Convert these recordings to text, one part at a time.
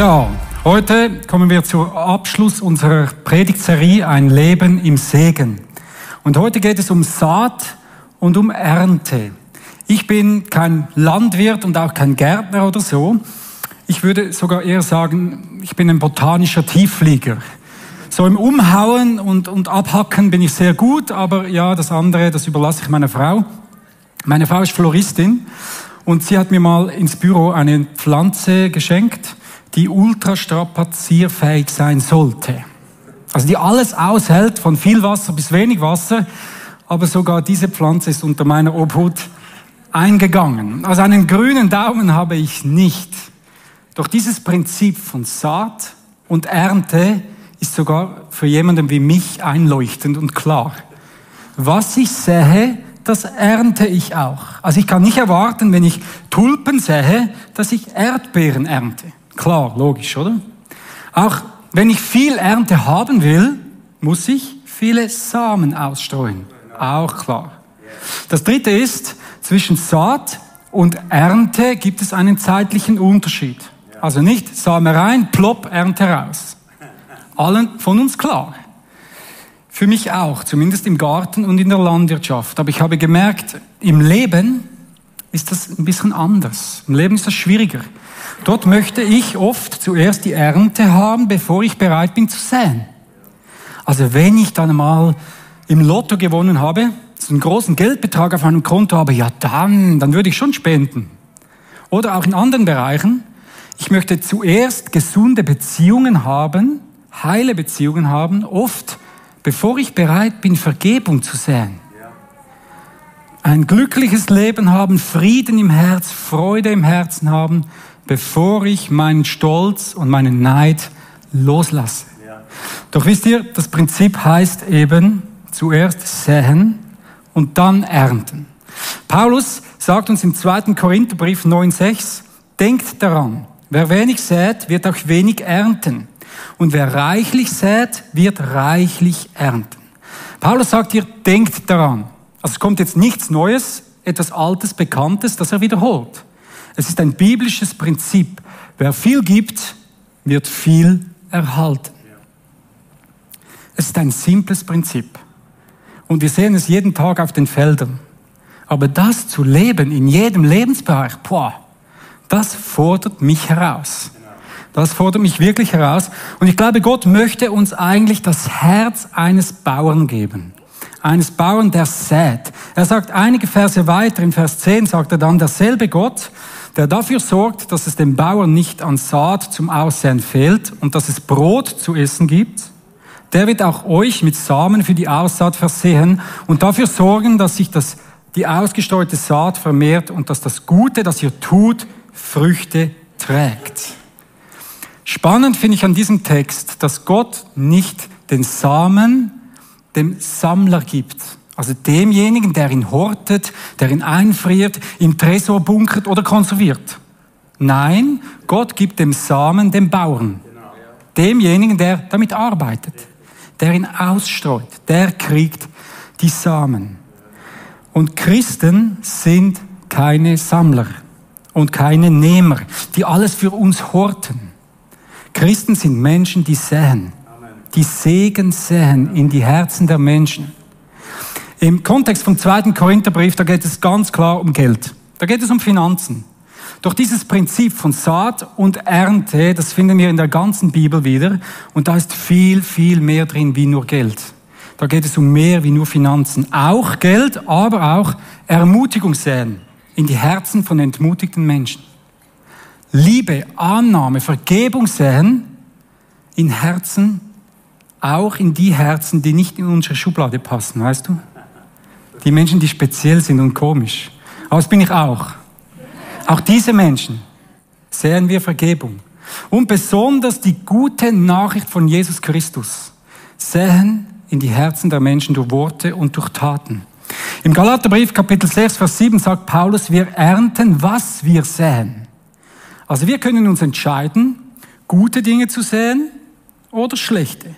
Ja, heute kommen wir zum Abschluss unserer Predigtserie Ein Leben im Segen. Und heute geht es um Saat und um Ernte. Ich bin kein Landwirt und auch kein Gärtner oder so. Ich würde sogar eher sagen, ich bin ein botanischer Tiefflieger. So im Umhauen und, und Abhacken bin ich sehr gut, aber ja, das andere, das überlasse ich meiner Frau. Meine Frau ist Floristin und sie hat mir mal ins Büro eine Pflanze geschenkt die ultrastrapazierfähig sein sollte. Also die alles aushält, von viel Wasser bis wenig Wasser, aber sogar diese Pflanze ist unter meiner Obhut eingegangen. Also einen grünen Daumen habe ich nicht. Doch dieses Prinzip von Saat und Ernte ist sogar für jemanden wie mich einleuchtend und klar. Was ich sähe, das ernte ich auch. Also ich kann nicht erwarten, wenn ich Tulpen sähe, dass ich Erdbeeren ernte. Klar, logisch, oder? Auch wenn ich viel Ernte haben will, muss ich viele Samen ausstreuen. Auch klar. Das dritte ist, zwischen Saat und Ernte gibt es einen zeitlichen Unterschied. Also nicht Same rein, plopp, Ernte raus. Allen von uns klar. Für mich auch, zumindest im Garten und in der Landwirtschaft. Aber ich habe gemerkt, im Leben ist das ein bisschen anders. Im Leben ist das schwieriger. Dort möchte ich oft zuerst die Ernte haben, bevor ich bereit bin zu säen. Also wenn ich dann mal im Lotto gewonnen habe, so einen großen Geldbetrag auf meinem Konto habe, ja dann, dann würde ich schon spenden. Oder auch in anderen Bereichen. Ich möchte zuerst gesunde Beziehungen haben, heile Beziehungen haben, oft bevor ich bereit bin, Vergebung zu säen. Ein glückliches Leben haben, Frieden im Herz, Freude im Herzen haben, bevor ich meinen Stolz und meinen Neid loslasse. Doch wisst ihr, das Prinzip heißt eben zuerst säen und dann ernten. Paulus sagt uns im 2. Korintherbrief 9,6, denkt daran, wer wenig sät, wird auch wenig ernten. Und wer reichlich sät, wird reichlich ernten. Paulus sagt hier, denkt daran. Also es kommt jetzt nichts Neues, etwas Altes, Bekanntes, das er wiederholt. Es ist ein biblisches Prinzip. Wer viel gibt, wird viel erhalten. Es ist ein simples Prinzip. Und wir sehen es jeden Tag auf den Feldern. Aber das zu leben in jedem Lebensbereich, boah, das fordert mich heraus. Das fordert mich wirklich heraus. Und ich glaube, Gott möchte uns eigentlich das Herz eines Bauern geben. Eines Bauern, der sät. Er sagt einige Verse weiter, in Vers 10 sagt er dann, derselbe Gott, der dafür sorgt, dass es dem Bauern nicht an Saat zum Aussehen fehlt und dass es Brot zu essen gibt, der wird auch euch mit Samen für die Aussaat versehen und dafür sorgen, dass sich das, die ausgestreute Saat vermehrt und dass das Gute, das ihr tut, Früchte trägt. Spannend finde ich an diesem Text, dass Gott nicht den Samen dem Sammler gibt, also demjenigen, der ihn hortet, der ihn einfriert, im Tresor bunkert oder konserviert. Nein, Gott gibt dem Samen dem Bauern. Demjenigen, der damit arbeitet, der ihn ausstreut, der kriegt die Samen. Und Christen sind keine Sammler und keine Nehmer, die alles für uns horten. Christen sind Menschen, die säen, die Segen säen in die Herzen der Menschen. Im Kontext vom zweiten Korintherbrief, da geht es ganz klar um Geld. Da geht es um Finanzen. Doch dieses Prinzip von Saat und Ernte, das finden wir in der ganzen Bibel wieder. Und da ist viel, viel mehr drin wie nur Geld. Da geht es um mehr wie nur Finanzen. Auch Geld, aber auch Ermutigung säen in die Herzen von entmutigten Menschen. Liebe, Annahme, Vergebung säen in Herzen, auch in die Herzen, die nicht in unsere Schublade passen, weißt du? Die Menschen, die speziell sind und komisch. Aber das bin ich auch. Auch diese Menschen sehen wir Vergebung. Und besonders die gute Nachricht von Jesus Christus sehen in die Herzen der Menschen durch Worte und durch Taten. Im Galaterbrief Kapitel 6, Vers 7 sagt Paulus, wir ernten, was wir säen. Also wir können uns entscheiden, gute Dinge zu säen oder schlechte.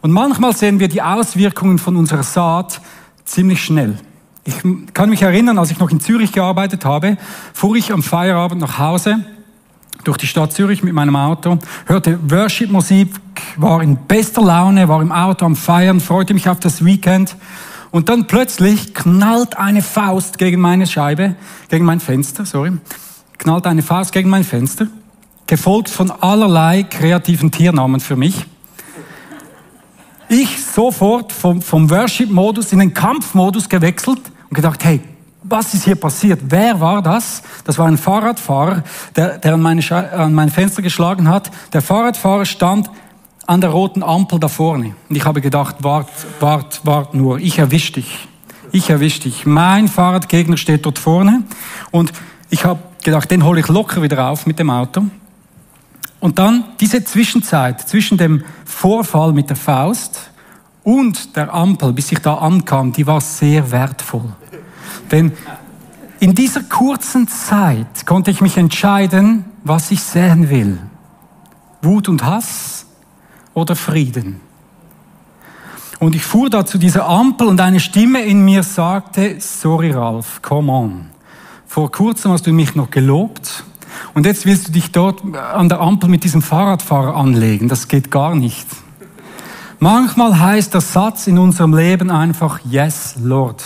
Und manchmal sehen wir die Auswirkungen von unserer Saat ziemlich schnell. Ich kann mich erinnern, als ich noch in Zürich gearbeitet habe, fuhr ich am Feierabend nach Hause durch die Stadt Zürich mit meinem Auto, hörte Worship-Musik, war in bester Laune, war im Auto am Feiern, freute mich auf das Weekend. Und dann plötzlich knallt eine Faust gegen meine Scheibe, gegen mein Fenster, sorry, knallt eine Faust gegen mein Fenster, gefolgt von allerlei kreativen Tiernamen für mich. Ich sofort vom, vom Worship-Modus in den Kampfmodus gewechselt und gedacht, hey, was ist hier passiert? Wer war das? Das war ein Fahrradfahrer, der, der an, meine an mein Fenster geschlagen hat. Der Fahrradfahrer stand an der roten Ampel da vorne. Und ich habe gedacht, wart, wart, wart nur, ich erwisch dich. Ich erwisch dich. Mein Fahrradgegner steht dort vorne. Und ich habe gedacht, den hole ich locker wieder auf mit dem Auto. Und dann diese Zwischenzeit zwischen dem Vorfall mit der Faust und der Ampel, bis ich da ankam, die war sehr wertvoll. Denn in dieser kurzen Zeit konnte ich mich entscheiden, was ich sehen will. Wut und Hass oder Frieden. Und ich fuhr da zu dieser Ampel und eine Stimme in mir sagte, sorry Ralf, come on. Vor kurzem hast du mich noch gelobt und jetzt willst du dich dort an der Ampel mit diesem Fahrradfahrer anlegen. Das geht gar nicht. Manchmal heißt der Satz in unserem Leben einfach Yes, Lord.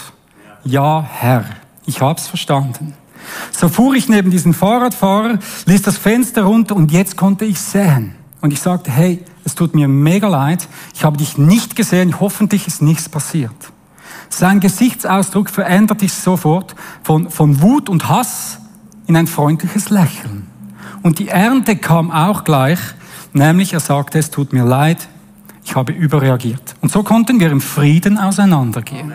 Ja, Herr. Ich hab's verstanden. So fuhr ich neben diesem Fahrradfahrer, ließ das Fenster runter und jetzt konnte ich sehen. Und ich sagte, hey, es tut mir mega leid, ich habe dich nicht gesehen, hoffentlich ist nichts passiert. Sein Gesichtsausdruck veränderte sich sofort von, von Wut und Hass in ein freundliches Lächeln. Und die Ernte kam auch gleich, nämlich er sagte, es tut mir leid, ich habe überreagiert. Und so konnten wir im Frieden auseinandergehen.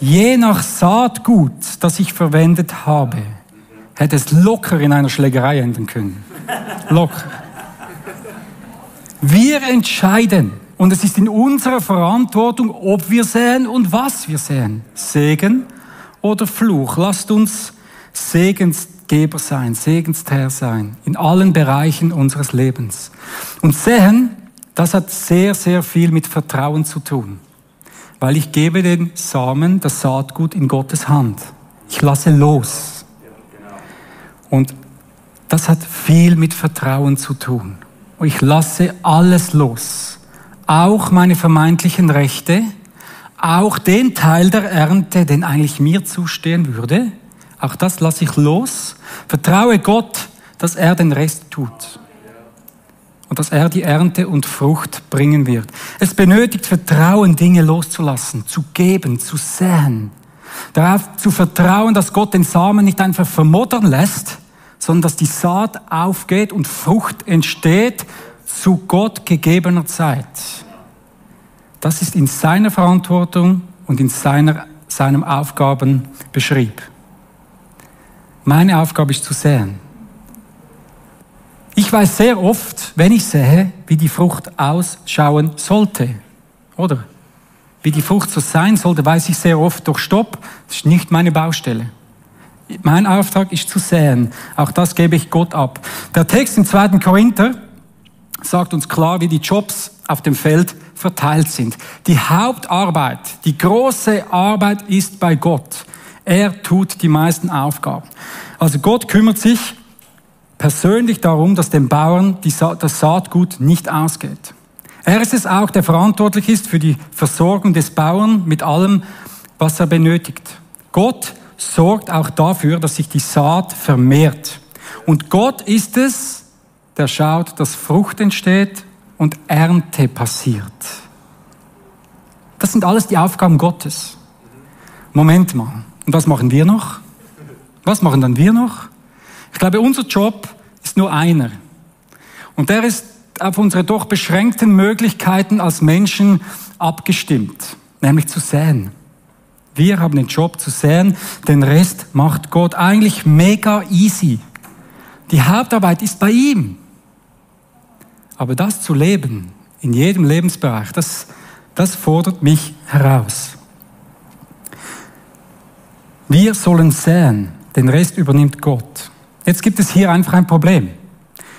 Je nach Saatgut, das ich verwendet habe, hätte es locker in einer Schlägerei enden können. Locker. Wir entscheiden. Und es ist in unserer Verantwortung, ob wir säen und was wir säen. Segen oder Fluch. Lasst uns Segensgeber sein, Segenstherr sein, in allen Bereichen unseres Lebens. Und sehen, das hat sehr, sehr viel mit Vertrauen zu tun. Weil ich gebe den Samen, das Saatgut in Gottes Hand. Ich lasse los. Und das hat viel mit Vertrauen zu tun. Ich lasse alles los. Auch meine vermeintlichen Rechte, auch den Teil der Ernte, den eigentlich mir zustehen würde, auch das lasse ich los. Vertraue Gott, dass er den Rest tut. Und dass er die Ernte und Frucht bringen wird. Es benötigt Vertrauen, Dinge loszulassen, zu geben, zu säen. Darauf zu vertrauen, dass Gott den Samen nicht einfach vermoddern lässt, sondern dass die Saat aufgeht und Frucht entsteht zu Gott gegebener Zeit. Das ist in seiner Verantwortung und in seiner, seinem Aufgabenbeschrieb. Meine Aufgabe ist zu säen. Ich weiß sehr oft, wenn ich sähe, wie die Frucht ausschauen sollte. Oder? Wie die Frucht so sein sollte, weiß ich sehr oft, doch stopp, das ist nicht meine Baustelle. Mein Auftrag ist zu säen. Auch das gebe ich Gott ab. Der Text im 2. Korinther sagt uns klar, wie die Jobs auf dem Feld verteilt sind. Die Hauptarbeit, die große Arbeit ist bei Gott. Er tut die meisten Aufgaben. Also Gott kümmert sich persönlich darum, dass dem Bauern das Saatgut nicht ausgeht. Er ist es auch, der verantwortlich ist für die Versorgung des Bauern mit allem, was er benötigt. Gott sorgt auch dafür, dass sich die Saat vermehrt. Und Gott ist es, der schaut, dass Frucht entsteht und Ernte passiert. Das sind alles die Aufgaben Gottes. Moment mal. Und was machen wir noch? Was machen dann wir noch? Ich glaube, unser Job ist nur einer. Und der ist auf unsere doch beschränkten Möglichkeiten als Menschen abgestimmt, nämlich zu säen. Wir haben den Job zu säen, den Rest macht Gott eigentlich mega easy. Die Hauptarbeit ist bei ihm. Aber das zu leben, in jedem Lebensbereich, das, das fordert mich heraus. Wir sollen säen, den Rest übernimmt Gott. Jetzt gibt es hier einfach ein Problem,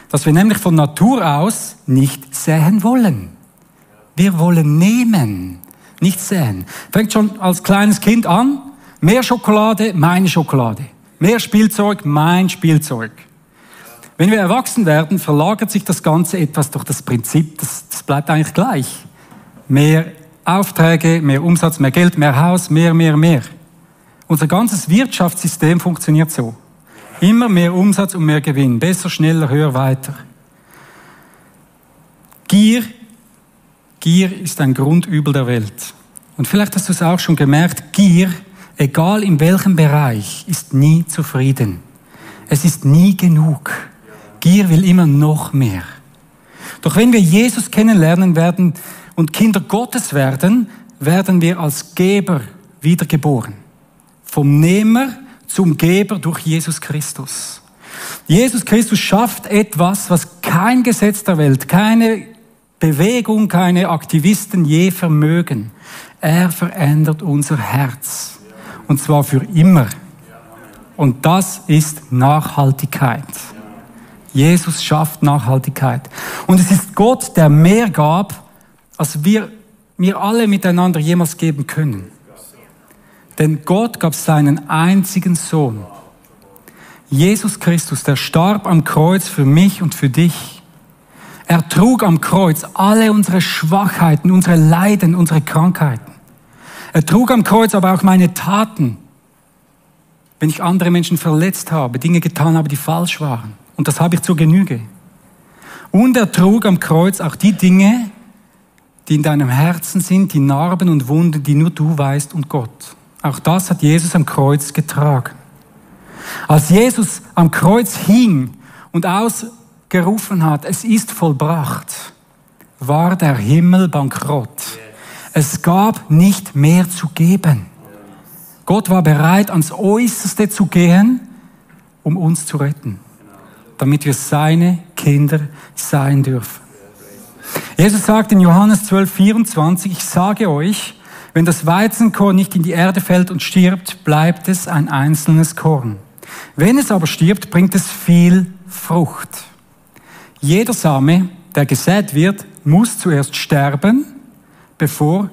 dass wir nämlich von Natur aus nicht säen wollen. Wir wollen nehmen, nicht säen. Fängt schon als kleines Kind an, mehr Schokolade, meine Schokolade. Mehr Spielzeug, mein Spielzeug. Wenn wir erwachsen werden, verlagert sich das Ganze etwas durch das Prinzip, das, das bleibt eigentlich gleich. Mehr Aufträge, mehr Umsatz, mehr Geld, mehr Haus, mehr, mehr, mehr. Unser ganzes Wirtschaftssystem funktioniert so. Immer mehr Umsatz und mehr Gewinn. Besser, schneller, höher, weiter. Gier, Gier ist ein Grundübel der Welt. Und vielleicht hast du es auch schon gemerkt, Gier, egal in welchem Bereich, ist nie zufrieden. Es ist nie genug. Gier will immer noch mehr. Doch wenn wir Jesus kennenlernen werden und Kinder Gottes werden, werden wir als Geber wiedergeboren. Vom Nehmer zum Geber durch Jesus Christus. Jesus Christus schafft etwas, was kein Gesetz der Welt, keine Bewegung, keine Aktivisten je vermögen. Er verändert unser Herz. Und zwar für immer. Und das ist Nachhaltigkeit. Jesus schafft Nachhaltigkeit. Und es ist Gott, der mehr gab, als wir mir alle miteinander jemals geben können. Denn Gott gab seinen einzigen Sohn. Jesus Christus, der starb am Kreuz für mich und für dich. Er trug am Kreuz alle unsere Schwachheiten, unsere Leiden, unsere Krankheiten. Er trug am Kreuz aber auch meine Taten, wenn ich andere Menschen verletzt habe, Dinge getan habe, die falsch waren. Und das habe ich zur Genüge. Und er trug am Kreuz auch die Dinge, die in deinem Herzen sind, die Narben und Wunden, die nur du weißt und Gott. Auch das hat Jesus am Kreuz getragen. Als Jesus am Kreuz hing und ausgerufen hat, es ist vollbracht, war der Himmel bankrott. Es gab nicht mehr zu geben. Gott war bereit, ans Äußerste zu gehen, um uns zu retten, damit wir seine Kinder sein dürfen. Jesus sagt in Johannes 12, 24, ich sage euch, wenn das Weizenkorn nicht in die Erde fällt und stirbt, bleibt es ein einzelnes Korn. Wenn es aber stirbt, bringt es viel Frucht. Jeder Same, der gesät wird, muss zuerst sterben, bevor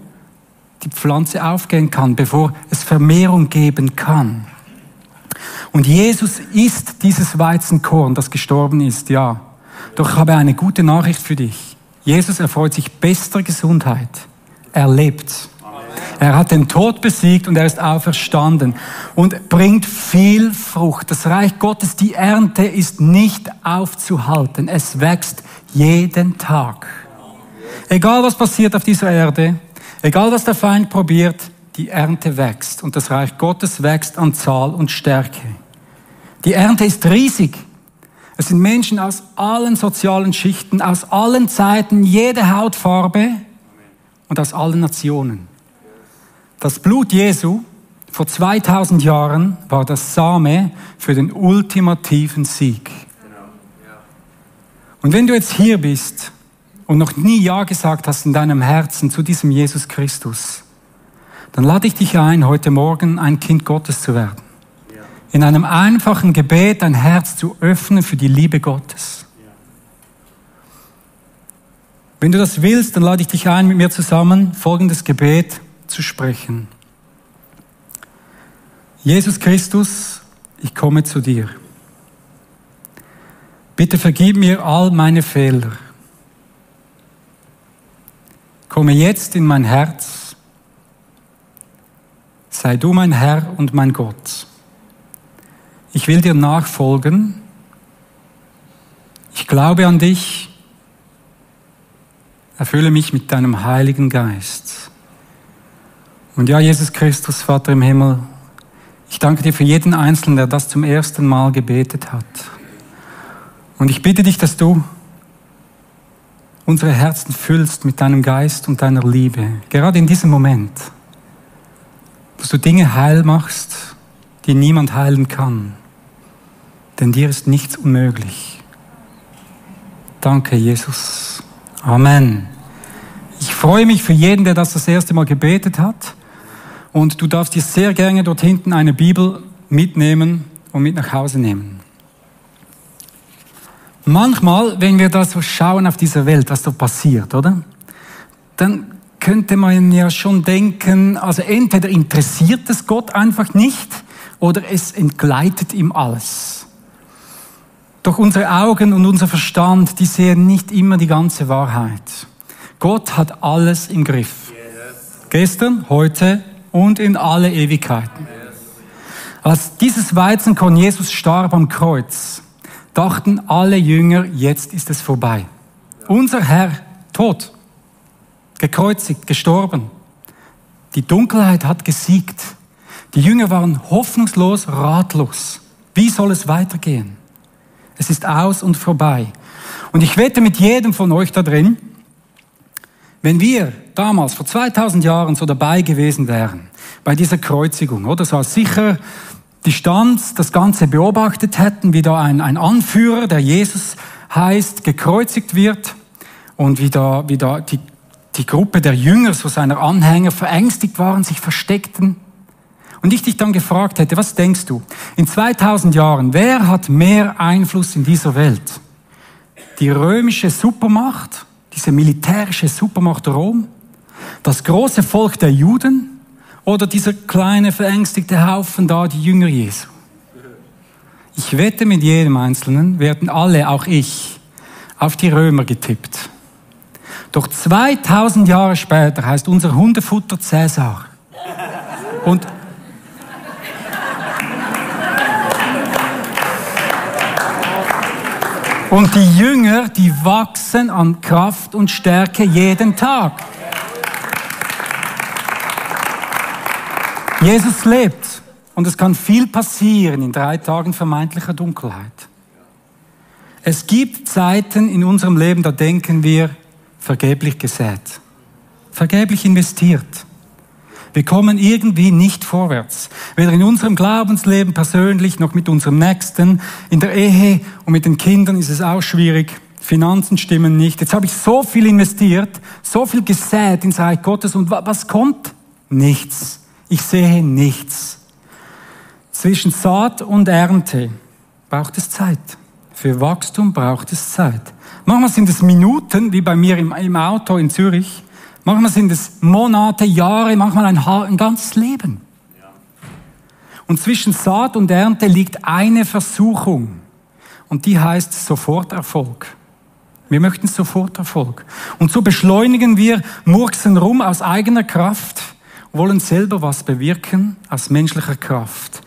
die Pflanze aufgehen kann, bevor es Vermehrung geben kann. Und Jesus ist dieses Weizenkorn, das gestorben ist, ja. Doch ich habe eine gute Nachricht für dich. Jesus erfreut sich bester Gesundheit. Er lebt. Er hat den Tod besiegt und er ist auferstanden und bringt viel Frucht. Das Reich Gottes, die Ernte ist nicht aufzuhalten. Es wächst jeden Tag. Egal was passiert auf dieser Erde, egal was der Feind probiert, die Ernte wächst und das Reich Gottes wächst an Zahl und Stärke. Die Ernte ist riesig. Es sind Menschen aus allen sozialen Schichten, aus allen Zeiten, jede Hautfarbe und aus allen Nationen. Das Blut Jesu vor 2000 Jahren war das Same für den ultimativen Sieg. Und wenn du jetzt hier bist und noch nie Ja gesagt hast in deinem Herzen zu diesem Jesus Christus, dann lade ich dich ein, heute Morgen ein Kind Gottes zu werden. In einem einfachen Gebet dein Herz zu öffnen für die Liebe Gottes. Wenn du das willst, dann lade ich dich ein, mit mir zusammen folgendes Gebet zu sprechen. Jesus Christus, ich komme zu dir. Bitte vergib mir all meine Fehler. Komme jetzt in mein Herz. Sei du mein Herr und mein Gott. Ich will dir nachfolgen. Ich glaube an dich. Erfülle mich mit deinem Heiligen Geist. Und ja, Jesus Christus, Vater im Himmel, ich danke dir für jeden Einzelnen, der das zum ersten Mal gebetet hat. Und ich bitte dich, dass du unsere Herzen füllst mit deinem Geist und deiner Liebe, gerade in diesem Moment, dass du Dinge heil machst, die niemand heilen kann, denn dir ist nichts unmöglich. Danke, Jesus. Amen. Ich freue mich für jeden, der das das erste Mal gebetet hat. Und du darfst dir sehr gerne dort hinten eine Bibel mitnehmen und mit nach Hause nehmen. Manchmal, wenn wir da so schauen auf dieser Welt, was da passiert, oder? Dann könnte man ja schon denken, also entweder interessiert es Gott einfach nicht oder es entgleitet ihm alles. Doch unsere Augen und unser Verstand, die sehen nicht immer die ganze Wahrheit. Gott hat alles im Griff. Yes. Gestern, heute und in alle Ewigkeiten. Als dieses Weizenkorn Jesus starb am Kreuz, dachten alle Jünger, jetzt ist es vorbei. Unser Herr tot, gekreuzigt, gestorben. Die Dunkelheit hat gesiegt. Die Jünger waren hoffnungslos, ratlos. Wie soll es weitergehen? Es ist aus und vorbei. Und ich wette mit jedem von euch da drin, wenn wir damals vor 2000 Jahren so dabei gewesen wären, bei dieser Kreuzigung, oder so aus sicher Distanz das Ganze beobachtet hätten, wie da ein, ein Anführer, der Jesus heißt, gekreuzigt wird und wie da, wie da die, die Gruppe der Jünger, so seiner Anhänger, verängstigt waren, sich versteckten. Und ich dich dann gefragt hätte, was denkst du? In 2000 Jahren, wer hat mehr Einfluss in dieser Welt? Die römische Supermacht diese militärische Supermacht Rom, das große Volk der Juden oder dieser kleine verängstigte Haufen da, die Jünger Jesu? Ich wette mit jedem Einzelnen, werden alle, auch ich, auf die Römer getippt. Doch 2000 Jahre später heißt unser Hundefutter Cäsar. Und Und die Jünger, die wachsen an Kraft und Stärke jeden Tag. Jesus lebt und es kann viel passieren in drei Tagen vermeintlicher Dunkelheit. Es gibt Zeiten in unserem Leben, da denken wir, vergeblich gesät, vergeblich investiert. Wir kommen irgendwie nicht vorwärts. Weder in unserem Glaubensleben persönlich noch mit unserem Nächsten. In der Ehe und mit den Kindern ist es auch schwierig. Finanzen stimmen nicht. Jetzt habe ich so viel investiert, so viel gesät ins Reich Gottes und was kommt? Nichts. Ich sehe nichts. Zwischen Saat und Ernte braucht es Zeit. Für Wachstum braucht es Zeit. Manchmal sind es Minuten, wie bei mir im, Auto in Zürich. Manchmal sind es Monate, Jahre, manchmal ein, ein ganzes Leben. Und zwischen Saat und Ernte liegt eine Versuchung. Und die heißt Soforterfolg. Wir möchten Soforterfolg. Und so beschleunigen wir, murksen rum aus eigener Kraft, wollen selber was bewirken aus menschlicher Kraft.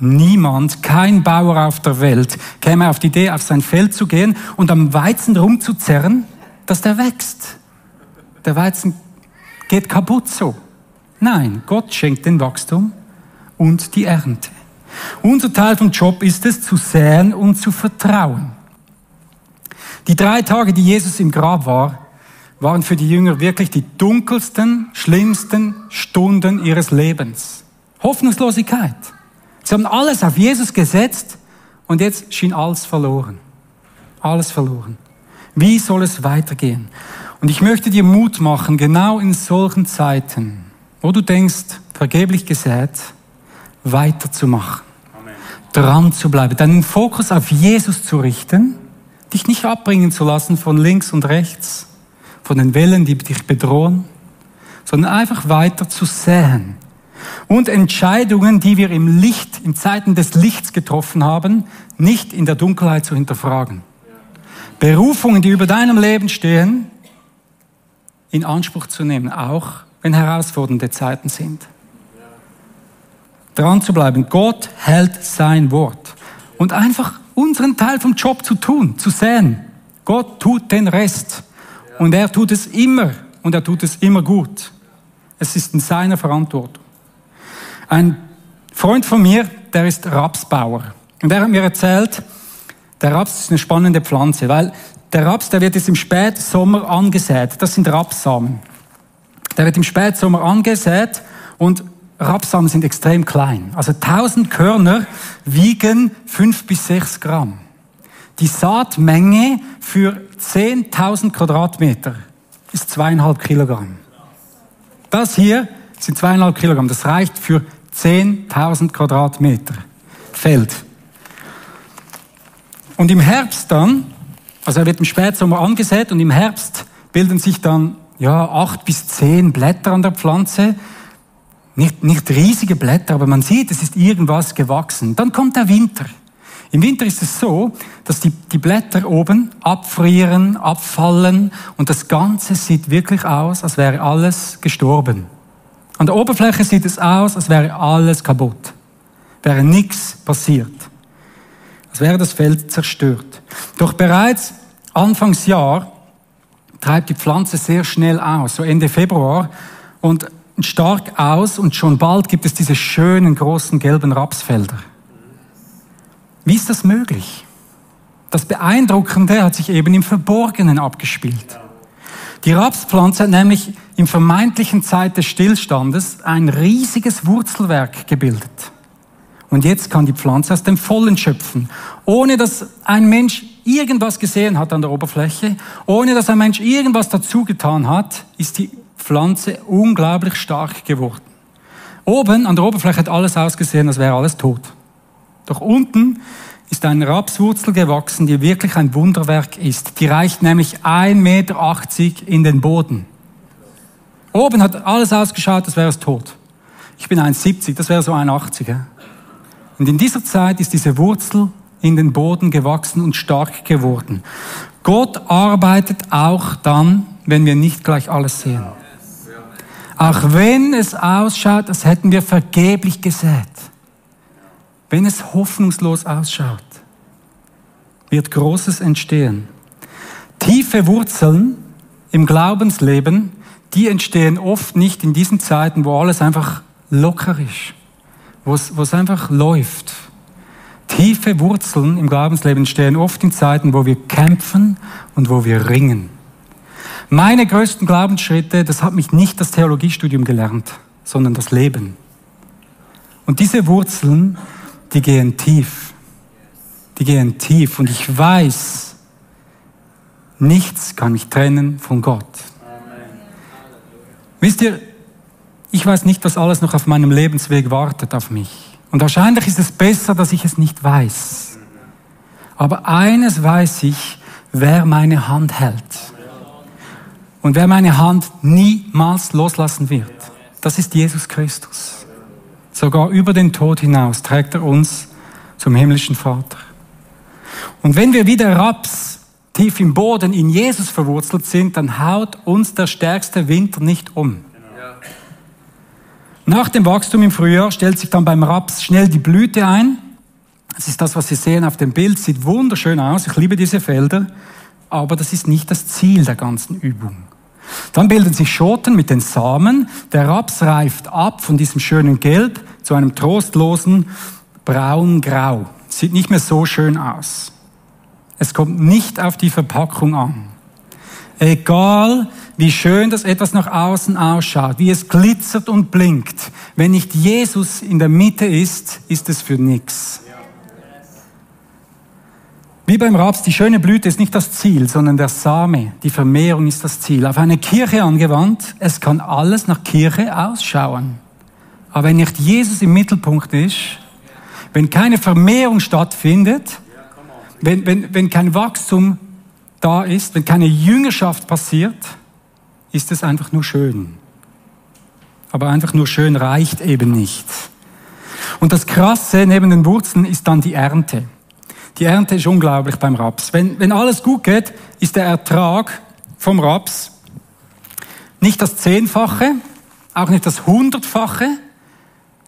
Niemand, kein Bauer auf der Welt käme auf die Idee, auf sein Feld zu gehen und am Weizen rumzuzerren, dass der wächst der Weizen geht kaputt so. Nein, Gott schenkt den Wachstum und die Ernte. Unser Teil vom Job ist es, zu säen und zu vertrauen. Die drei Tage, die Jesus im Grab war, waren für die Jünger wirklich die dunkelsten, schlimmsten Stunden ihres Lebens. Hoffnungslosigkeit. Sie haben alles auf Jesus gesetzt und jetzt schien alles verloren. Alles verloren. Wie soll es weitergehen? Und ich möchte dir Mut machen, genau in solchen Zeiten, wo du denkst, vergeblich gesät, weiterzumachen. Amen. Dran zu bleiben, deinen Fokus auf Jesus zu richten, dich nicht abbringen zu lassen von links und rechts, von den Wellen, die dich bedrohen, sondern einfach weiter zu säen. Und Entscheidungen, die wir im Licht, in Zeiten des Lichts getroffen haben, nicht in der Dunkelheit zu hinterfragen. Berufungen, die über deinem Leben stehen, in Anspruch zu nehmen, auch wenn herausfordernde Zeiten sind. Dran zu bleiben. Gott hält sein Wort. Und einfach unseren Teil vom Job zu tun, zu sehen. Gott tut den Rest. Und er tut es immer. Und er tut es immer gut. Es ist in seiner Verantwortung. Ein Freund von mir, der ist Rapsbauer. Und er hat mir erzählt, der Raps ist eine spannende Pflanze, weil der Raps, der wird jetzt im Spätsommer angesät. Das sind Rapsamen. Der wird im Spätsommer angesät und Rapsamen sind extrem klein. Also 1000 Körner wiegen 5 bis 6 Gramm. Die Saatmenge für 10.000 Quadratmeter ist zweieinhalb Kilogramm. Das hier sind zweieinhalb Kilogramm. Das reicht für 10.000 Quadratmeter Feld. Und im Herbst dann also er wird im Spätsommer angesät und im Herbst bilden sich dann ja acht bis zehn Blätter an der Pflanze. Nicht, nicht riesige Blätter, aber man sieht, es ist irgendwas gewachsen. Dann kommt der Winter. Im Winter ist es so, dass die, die Blätter oben abfrieren, abfallen und das Ganze sieht wirklich aus, als wäre alles gestorben. An der Oberfläche sieht es aus, als wäre alles kaputt, wäre nichts passiert, als wäre das Feld zerstört. Doch bereits Anfangsjahr treibt die Pflanze sehr schnell aus, so Ende Februar und stark aus und schon bald gibt es diese schönen großen gelben Rapsfelder. Wie ist das möglich? Das Beeindruckende hat sich eben im Verborgenen abgespielt. Die Rapspflanze hat nämlich im vermeintlichen Zeit des Stillstandes ein riesiges Wurzelwerk gebildet. Und jetzt kann die Pflanze aus dem Vollen schöpfen, ohne dass ein Mensch irgendwas gesehen hat an der Oberfläche, ohne dass ein Mensch irgendwas dazu getan hat, ist die Pflanze unglaublich stark geworden. Oben an der Oberfläche hat alles ausgesehen, als wäre alles tot. Doch unten ist eine Rapswurzel gewachsen, die wirklich ein Wunderwerk ist. Die reicht nämlich 1,80 Meter in den Boden. Oben hat alles ausgeschaut, als wäre es tot. Ich bin 1,70, das wäre so 1,80. Und in dieser Zeit ist diese Wurzel in den Boden gewachsen und stark geworden. Gott arbeitet auch dann, wenn wir nicht gleich alles sehen. Auch wenn es ausschaut, als hätten wir vergeblich gesät. Wenn es hoffnungslos ausschaut, wird Großes entstehen. Tiefe Wurzeln im Glaubensleben, die entstehen oft nicht in diesen Zeiten, wo alles einfach locker ist, wo es, einfach läuft. Tiefe Wurzeln im Glaubensleben entstehen oft in Zeiten, wo wir kämpfen und wo wir ringen. Meine größten Glaubensschritte, das hat mich nicht das Theologiestudium gelernt, sondern das Leben. Und diese Wurzeln, die gehen tief. Die gehen tief. Und ich weiß, nichts kann mich trennen von Gott. Wisst ihr, ich weiß nicht, was alles noch auf meinem Lebensweg wartet auf mich. Und wahrscheinlich ist es besser, dass ich es nicht weiß. Aber eines weiß ich, wer meine Hand hält. Und wer meine Hand niemals loslassen wird, das ist Jesus Christus. Sogar über den Tod hinaus trägt er uns zum himmlischen Vater. Und wenn wir wie der Raps tief im Boden in Jesus verwurzelt sind, dann haut uns der stärkste Winter nicht um. Nach dem Wachstum im Frühjahr stellt sich dann beim Raps schnell die Blüte ein. Das ist das, was Sie sehen auf dem Bild. Sieht wunderschön aus. Ich liebe diese Felder. Aber das ist nicht das Ziel der ganzen Übung. Dann bilden sich Schoten mit den Samen. Der Raps reift ab von diesem schönen Gelb zu einem trostlosen braun-grau. Sieht nicht mehr so schön aus. Es kommt nicht auf die Verpackung an. Egal, wie schön das etwas nach außen ausschaut, wie es glitzert und blinkt, wenn nicht Jesus in der Mitte ist, ist es für nichts. Wie beim Raps, die schöne Blüte ist nicht das Ziel, sondern der Same, die Vermehrung ist das Ziel. Auf eine Kirche angewandt, es kann alles nach Kirche ausschauen. Aber wenn nicht Jesus im Mittelpunkt ist, wenn keine Vermehrung stattfindet, wenn, wenn, wenn kein Wachstum da ist, wenn keine Jüngerschaft passiert, ist es einfach nur schön. Aber einfach nur schön reicht eben nicht. Und das Krasse neben den Wurzeln ist dann die Ernte. Die Ernte ist unglaublich beim Raps. Wenn, wenn alles gut geht, ist der Ertrag vom Raps nicht das Zehnfache, auch nicht das Hundertfache,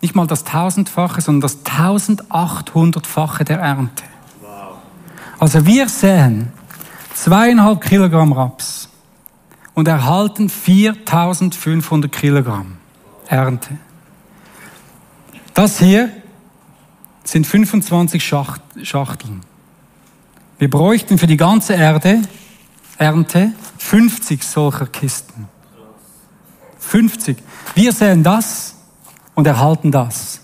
nicht mal das Tausendfache, sondern das Tausendachthundertfache der Ernte. Also wir säen zweieinhalb Kilogramm Raps und erhalten 4500 Kilogramm Ernte. Das hier sind 25 Schachteln. Wir bräuchten für die ganze Erde, Ernte 50 solcher Kisten. 50. Wir sehen das und erhalten das.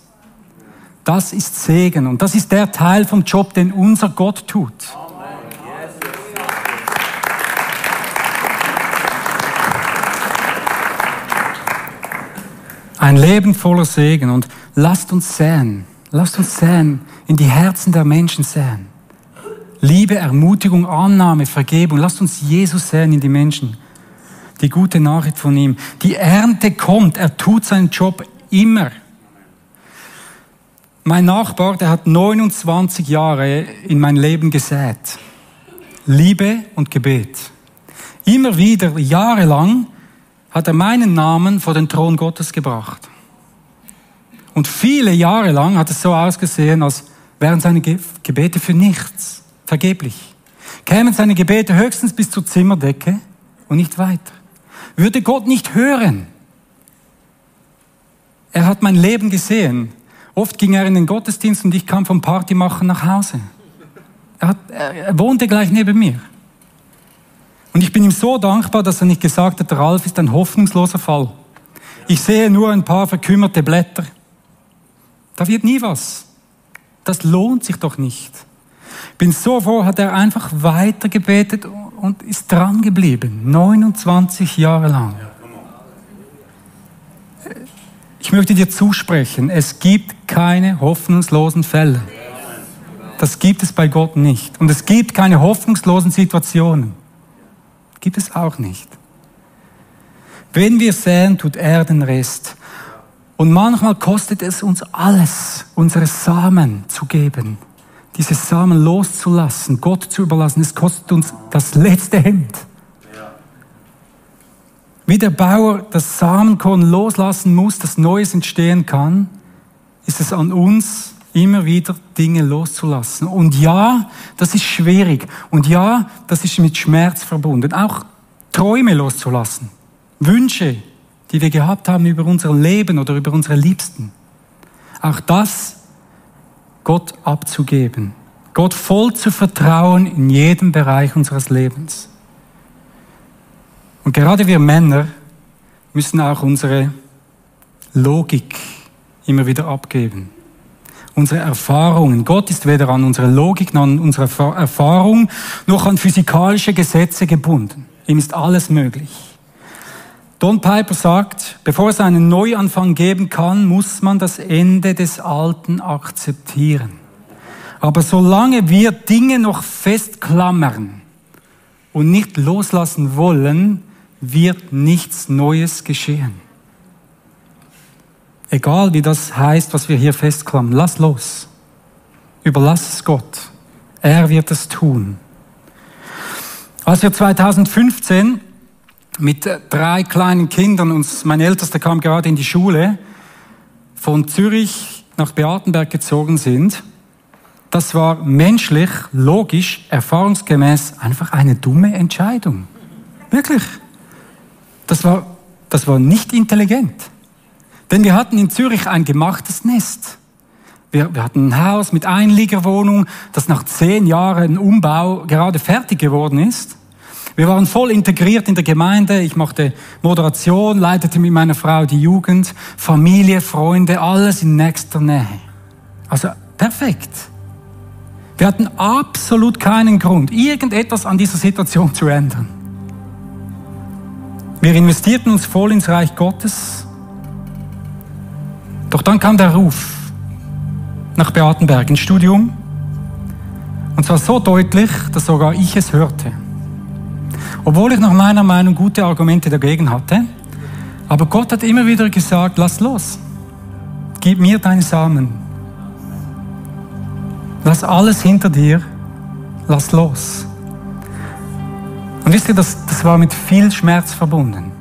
Das ist Segen und das ist der Teil vom Job, den unser Gott tut. Ein Leben voller Segen und lasst uns säen. Lasst uns säen, in die Herzen der Menschen säen. Liebe, Ermutigung, Annahme, Vergebung. Lasst uns Jesus säen in die Menschen. Die gute Nachricht von ihm. Die Ernte kommt. Er tut seinen Job immer. Mein Nachbar, der hat 29 Jahre in mein Leben gesät. Liebe und Gebet. Immer wieder, jahrelang, hat er meinen Namen vor den Thron Gottes gebracht. Und viele Jahre lang hat es so ausgesehen, als wären seine Gebete für nichts, vergeblich. Kämen seine Gebete höchstens bis zur Zimmerdecke und nicht weiter. Würde Gott nicht hören. Er hat mein Leben gesehen. Oft ging er in den Gottesdienst und ich kam vom Partymachen nach Hause. Er, hat, er wohnte gleich neben mir. Und ich bin ihm so dankbar, dass er nicht gesagt hat, Ralf ist ein hoffnungsloser Fall. Ich sehe nur ein paar verkümmerte Blätter. Da wird nie was. Das lohnt sich doch nicht. Bin so froh, hat er einfach weiter gebetet und ist dran geblieben. 29 Jahre lang. Ich möchte dir zusprechen, es gibt keine hoffnungslosen Fälle. Das gibt es bei Gott nicht. Und es gibt keine hoffnungslosen Situationen. Gibt es auch nicht. Wenn wir säen, tut er den Rest. Und manchmal kostet es uns alles, unsere Samen zu geben, diese Samen loszulassen, Gott zu überlassen. Es kostet uns das letzte Hemd. Wie der Bauer das Samenkorn loslassen muss, dass Neues entstehen kann, ist es an uns, immer wieder Dinge loszulassen. Und ja, das ist schwierig. Und ja, das ist mit Schmerz verbunden. Auch Träume loszulassen. Wünsche, die wir gehabt haben über unser Leben oder über unsere Liebsten. Auch das Gott abzugeben. Gott voll zu vertrauen in jedem Bereich unseres Lebens. Und gerade wir Männer müssen auch unsere Logik immer wieder abgeben unsere Erfahrungen. Gott ist weder an unsere Logik noch an unsere Erfahrung noch an physikalische Gesetze gebunden. Ihm ist alles möglich. Don Piper sagt, bevor es einen Neuanfang geben kann, muss man das Ende des Alten akzeptieren. Aber solange wir Dinge noch festklammern und nicht loslassen wollen, wird nichts Neues geschehen. Egal wie das heißt, was wir hier festklammern, lass los. Überlass es Gott. Er wird es tun. Als wir 2015 mit drei kleinen Kindern, uns, mein Ältester kam gerade in die Schule, von Zürich nach Beatenberg gezogen sind, das war menschlich, logisch, erfahrungsgemäß einfach eine dumme Entscheidung. Wirklich. Das war, das war nicht intelligent. Denn wir hatten in Zürich ein gemachtes Nest. Wir, wir hatten ein Haus mit Einliegerwohnung, das nach zehn Jahren Umbau gerade fertig geworden ist. Wir waren voll integriert in der Gemeinde. Ich machte Moderation, leitete mit meiner Frau die Jugend, Familie, Freunde, alles in nächster Nähe. Also perfekt. Wir hatten absolut keinen Grund, irgendetwas an dieser Situation zu ändern. Wir investierten uns voll ins Reich Gottes, doch dann kam der Ruf nach Beatenberg ins Studium. Und zwar so deutlich, dass sogar ich es hörte. Obwohl ich nach meiner Meinung gute Argumente dagegen hatte. Aber Gott hat immer wieder gesagt, lass los. Gib mir deine Samen. Lass alles hinter dir. Lass los. Und wisst ihr, das, das war mit viel Schmerz verbunden.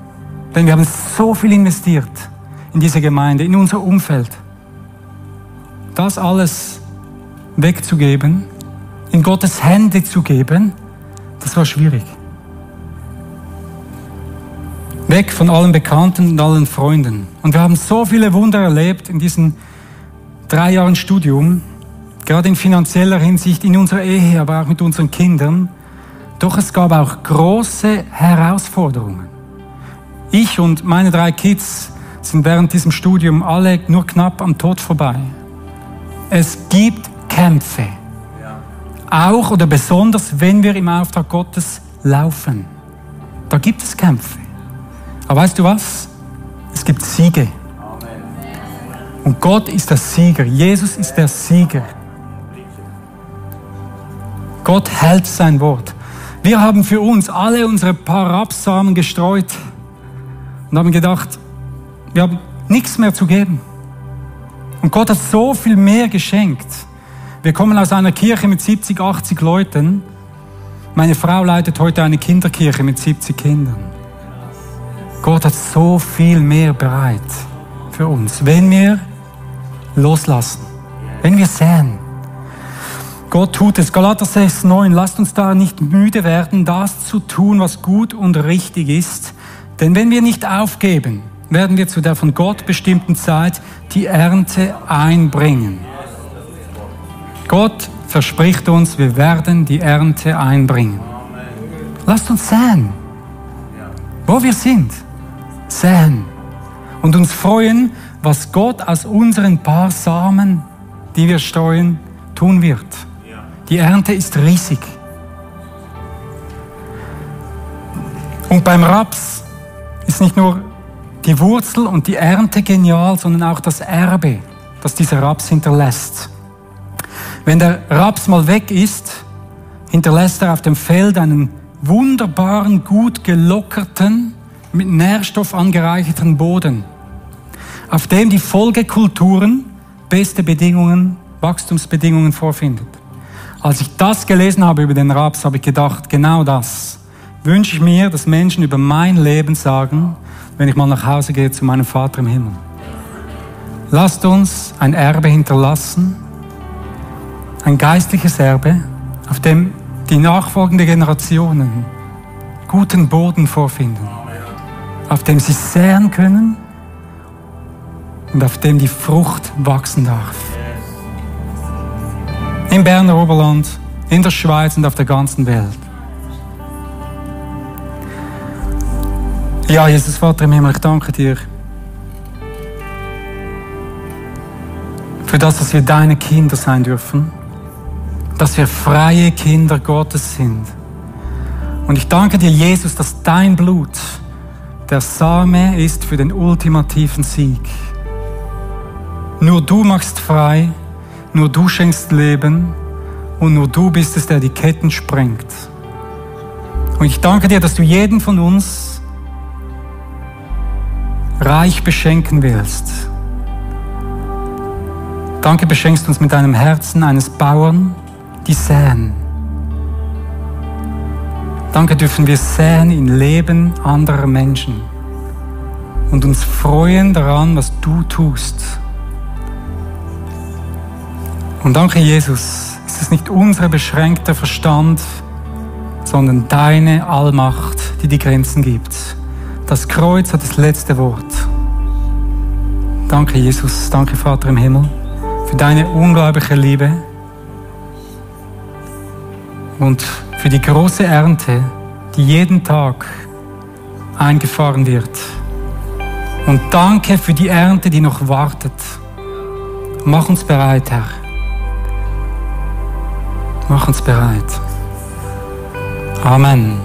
Denn wir haben so viel investiert in diese Gemeinde, in unser Umfeld. Das alles wegzugeben, in Gottes Hände zu geben, das war schwierig. Weg von allen Bekannten und allen Freunden. Und wir haben so viele Wunder erlebt in diesen drei Jahren Studium, gerade in finanzieller Hinsicht, in unserer Ehe, aber auch mit unseren Kindern. Doch es gab auch große Herausforderungen. Ich und meine drei Kids sind während diesem Studium alle nur knapp am Tod vorbei. Es gibt Kämpfe. Auch oder besonders, wenn wir im Auftrag Gottes laufen. Da gibt es Kämpfe. Aber weißt du was? Es gibt Siege. Und Gott ist der Sieger. Jesus ist der Sieger. Gott hält sein Wort. Wir haben für uns alle unsere paar Rapsamen gestreut und haben gedacht, wir haben nichts mehr zu geben. Und Gott hat so viel mehr geschenkt. Wir kommen aus einer Kirche mit 70, 80 Leuten. Meine Frau leitet heute eine Kinderkirche mit 70 Kindern. Gott hat so viel mehr bereit für uns, wenn wir loslassen, wenn wir säen. Gott tut es. Galater 6, 9. Lasst uns da nicht müde werden, das zu tun, was gut und richtig ist. Denn wenn wir nicht aufgeben, werden wir zu der von Gott bestimmten Zeit die Ernte einbringen. Gott verspricht uns, wir werden die Ernte einbringen. Lasst uns säen, wo wir sind. Säen und uns freuen, was Gott aus unseren paar Samen, die wir streuen, tun wird. Die Ernte ist riesig. Und beim Raps ist nicht nur die Wurzel und die Ernte genial, sondern auch das Erbe, das dieser Raps hinterlässt. Wenn der Raps mal weg ist, hinterlässt er auf dem Feld einen wunderbaren, gut gelockerten, mit Nährstoff angereicherten Boden, auf dem die Folgekulturen beste Bedingungen, Wachstumsbedingungen vorfindet. Als ich das gelesen habe über den Raps, habe ich gedacht, genau das wünsche ich mir, dass Menschen über mein Leben sagen, wenn ich mal nach Hause gehe zu meinem Vater im Himmel. Lasst uns ein Erbe hinterlassen, ein geistliches Erbe, auf dem die nachfolgenden Generationen guten Boden vorfinden, auf dem sie säen können und auf dem die Frucht wachsen darf. Im Berner Oberland, in der Schweiz und auf der ganzen Welt. Ja, Jesus Vater im Himmel, ich danke dir für das, dass wir deine Kinder sein dürfen, dass wir freie Kinder Gottes sind. Und ich danke dir, Jesus, dass dein Blut der Same ist für den ultimativen Sieg. Nur du machst frei, nur du schenkst Leben und nur du bist es, der die Ketten sprengt. Und ich danke dir, dass du jeden von uns reich beschenken willst. Danke, beschenkst uns mit deinem Herzen eines Bauern, die säen. Danke dürfen wir säen in Leben anderer Menschen und uns freuen daran, was du tust. Und danke, Jesus, ist es nicht unser beschränkter Verstand, sondern deine Allmacht, die die Grenzen gibt. Das Kreuz hat das letzte Wort. Danke, Jesus. Danke, Vater im Himmel, für deine unglaubliche Liebe und für die große Ernte, die jeden Tag eingefahren wird. Und danke für die Ernte, die noch wartet. Mach uns bereit, Herr. Mach uns bereit. Amen.